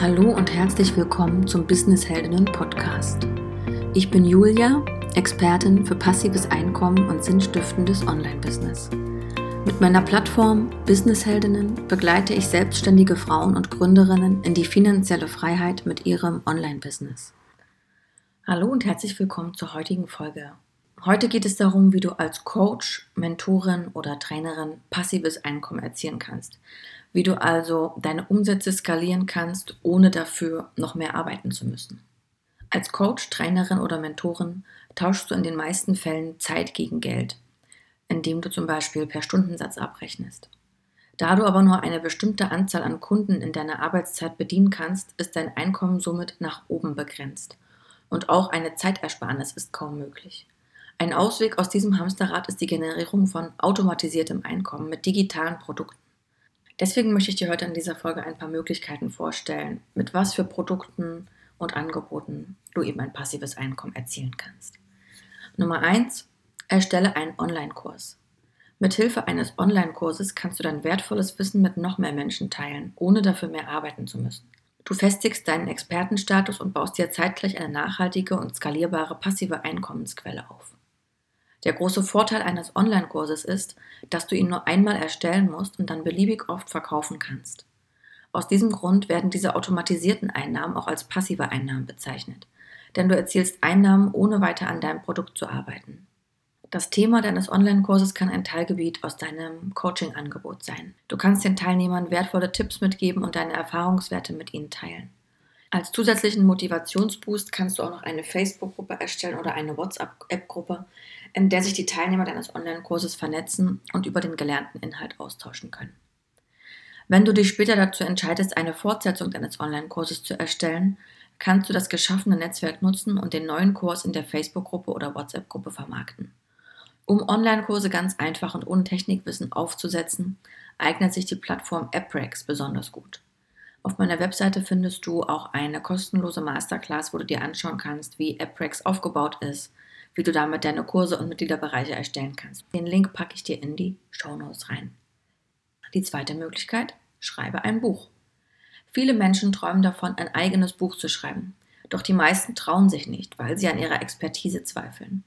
Hallo und herzlich willkommen zum Business Heldinnen Podcast. Ich bin Julia, Expertin für passives Einkommen und sinnstiftendes Online-Business. Mit meiner Plattform Business Heldinnen begleite ich selbstständige Frauen und Gründerinnen in die finanzielle Freiheit mit ihrem Online-Business. Hallo und herzlich willkommen zur heutigen Folge. Heute geht es darum, wie du als Coach, Mentorin oder Trainerin passives Einkommen erzielen kannst wie du also deine Umsätze skalieren kannst, ohne dafür noch mehr arbeiten zu müssen. Als Coach, Trainerin oder Mentorin tauschst du in den meisten Fällen Zeit gegen Geld, indem du zum Beispiel per Stundensatz abrechnest. Da du aber nur eine bestimmte Anzahl an Kunden in deiner Arbeitszeit bedienen kannst, ist dein Einkommen somit nach oben begrenzt. Und auch eine Zeitersparnis ist kaum möglich. Ein Ausweg aus diesem Hamsterrad ist die Generierung von automatisiertem Einkommen mit digitalen Produkten. Deswegen möchte ich dir heute in dieser Folge ein paar Möglichkeiten vorstellen, mit was für Produkten und Angeboten du eben ein passives Einkommen erzielen kannst. Nummer eins: Erstelle einen Online-Kurs. Mit Hilfe eines Online-Kurses kannst du dein wertvolles Wissen mit noch mehr Menschen teilen, ohne dafür mehr arbeiten zu müssen. Du festigst deinen Expertenstatus und baust dir zeitgleich eine nachhaltige und skalierbare passive Einkommensquelle auf. Der große Vorteil eines Online-Kurses ist, dass du ihn nur einmal erstellen musst und dann beliebig oft verkaufen kannst. Aus diesem Grund werden diese automatisierten Einnahmen auch als passive Einnahmen bezeichnet, denn du erzielst Einnahmen, ohne weiter an deinem Produkt zu arbeiten. Das Thema deines Online-Kurses kann ein Teilgebiet aus deinem Coaching-Angebot sein. Du kannst den Teilnehmern wertvolle Tipps mitgeben und deine Erfahrungswerte mit ihnen teilen. Als zusätzlichen Motivationsboost kannst du auch noch eine Facebook-Gruppe erstellen oder eine WhatsApp-Gruppe, in der sich die Teilnehmer deines Online-Kurses vernetzen und über den gelernten Inhalt austauschen können. Wenn du dich später dazu entscheidest, eine Fortsetzung deines Online-Kurses zu erstellen, kannst du das geschaffene Netzwerk nutzen und den neuen Kurs in der Facebook-Gruppe oder WhatsApp-Gruppe vermarkten. Um Online-Kurse ganz einfach und ohne Technikwissen aufzusetzen, eignet sich die Plattform AppRex besonders gut. Auf meiner Webseite findest du auch eine kostenlose Masterclass, wo du dir anschauen kannst, wie AppRex aufgebaut ist, wie du damit deine Kurse und Mitgliederbereiche erstellen kannst. Den Link packe ich dir in die Show Notes rein. Die zweite Möglichkeit, schreibe ein Buch. Viele Menschen träumen davon, ein eigenes Buch zu schreiben. Doch die meisten trauen sich nicht, weil sie an ihrer Expertise zweifeln.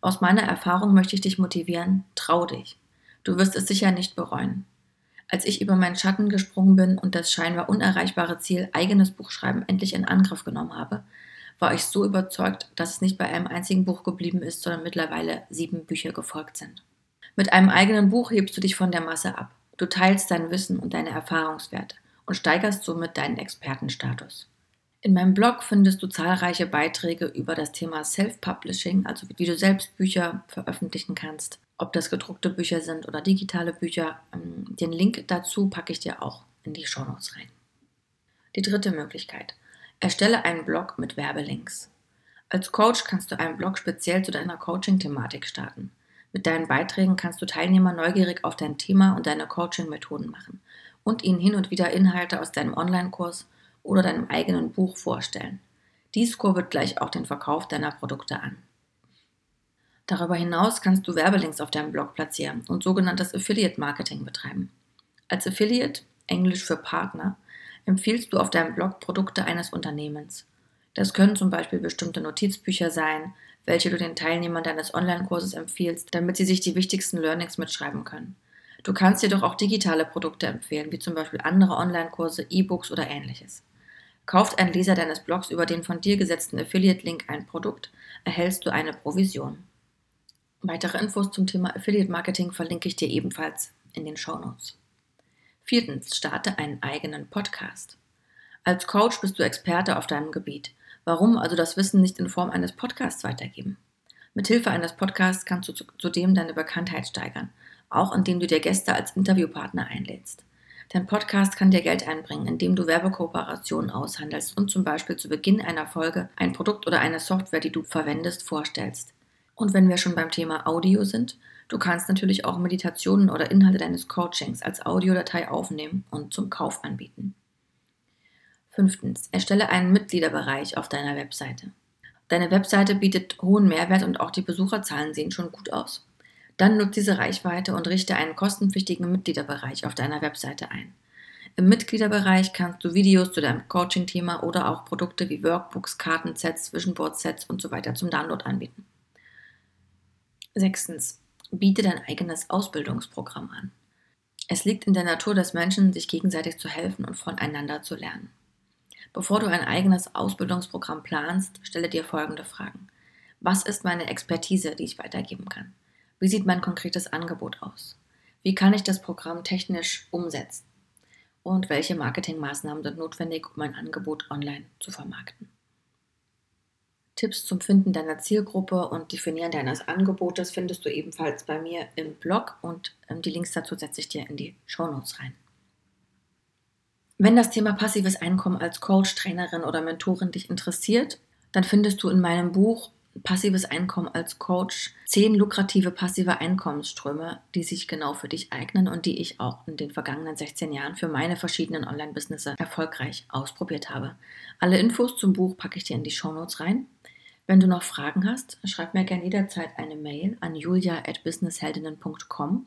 Aus meiner Erfahrung möchte ich dich motivieren, trau dich. Du wirst es sicher nicht bereuen. Als ich über meinen Schatten gesprungen bin und das scheinbar unerreichbare Ziel, eigenes Buchschreiben endlich in Angriff genommen habe, war ich so überzeugt, dass es nicht bei einem einzigen Buch geblieben ist, sondern mittlerweile sieben Bücher gefolgt sind. Mit einem eigenen Buch hebst du dich von der Masse ab. Du teilst dein Wissen und deine Erfahrungswerte und steigerst somit deinen Expertenstatus. In meinem Blog findest du zahlreiche Beiträge über das Thema Self-Publishing, also wie du selbst Bücher veröffentlichen kannst, ob das gedruckte Bücher sind oder digitale Bücher. Ähm, den Link dazu packe ich dir auch in die Shownotes rein. Die dritte Möglichkeit. Erstelle einen Blog mit Werbelinks. Als Coach kannst du einen Blog speziell zu deiner Coaching-Thematik starten. Mit deinen Beiträgen kannst du Teilnehmer neugierig auf dein Thema und deine Coaching-Methoden machen und ihnen hin und wieder Inhalte aus deinem Online-Kurs oder deinem eigenen Buch vorstellen. Dies kurbelt gleich auch den Verkauf deiner Produkte an. Darüber hinaus kannst du Werbelinks auf deinem Blog platzieren und sogenanntes Affiliate-Marketing betreiben. Als Affiliate, englisch für Partner, empfiehlst du auf deinem Blog Produkte eines Unternehmens. Das können zum Beispiel bestimmte Notizbücher sein, welche du den Teilnehmern deines Online-Kurses empfiehlst, damit sie sich die wichtigsten Learnings mitschreiben können. Du kannst jedoch auch digitale Produkte empfehlen, wie zum Beispiel andere Online-Kurse, E-Books oder ähnliches. Kauft ein Leser deines Blogs über den von dir gesetzten Affiliate-Link ein Produkt, erhältst du eine Provision. Weitere Infos zum Thema Affiliate-Marketing verlinke ich dir ebenfalls in den Show Notes. Viertens, starte einen eigenen Podcast. Als Coach bist du Experte auf deinem Gebiet. Warum also das Wissen nicht in Form eines Podcasts weitergeben? Mithilfe eines Podcasts kannst du zudem deine Bekanntheit steigern, auch indem du dir Gäste als Interviewpartner einlädst. Dein Podcast kann dir Geld einbringen, indem du Werbekooperationen aushandelst und zum Beispiel zu Beginn einer Folge ein Produkt oder eine Software, die du verwendest, vorstellst. Und wenn wir schon beim Thema Audio sind, Du kannst natürlich auch Meditationen oder Inhalte deines Coachings als Audiodatei aufnehmen und zum Kauf anbieten. Fünftens, erstelle einen Mitgliederbereich auf deiner Webseite. Deine Webseite bietet hohen Mehrwert und auch die Besucherzahlen sehen schon gut aus. Dann nutze diese Reichweite und richte einen kostenpflichtigen Mitgliederbereich auf deiner Webseite ein. Im Mitgliederbereich kannst du Videos zu deinem Coaching-Thema oder auch Produkte wie Workbooks, Kartensets, Visionboard-Sets und so weiter zum Download anbieten. Sechstens, biete dein eigenes Ausbildungsprogramm an. Es liegt in der Natur des Menschen, sich gegenseitig zu helfen und voneinander zu lernen. Bevor du ein eigenes Ausbildungsprogramm planst, stelle dir folgende Fragen. Was ist meine Expertise, die ich weitergeben kann? Wie sieht mein konkretes Angebot aus? Wie kann ich das Programm technisch umsetzen? Und welche Marketingmaßnahmen sind notwendig, um mein Angebot online zu vermarkten? Tipps zum Finden deiner Zielgruppe und Definieren deines Angebotes findest du ebenfalls bei mir im Blog und ähm, die Links dazu setze ich dir in die Shownotes rein. Wenn das Thema passives Einkommen als Coach, Trainerin oder Mentorin dich interessiert, dann findest du in meinem Buch Passives Einkommen als Coach zehn lukrative passive Einkommensströme, die sich genau für dich eignen und die ich auch in den vergangenen 16 Jahren für meine verschiedenen Online-Businesses erfolgreich ausprobiert habe. Alle Infos zum Buch packe ich dir in die Shownotes rein. Wenn du noch Fragen hast, schreib mir gerne jederzeit eine Mail an julia.businessheldinnen.com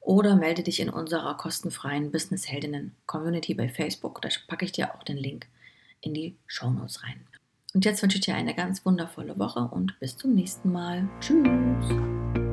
oder melde dich in unserer kostenfreien Business Heldinnen Community bei Facebook. Da packe ich dir auch den Link in die Show Notes rein. Und jetzt wünsche ich dir eine ganz wundervolle Woche und bis zum nächsten Mal. Tschüss.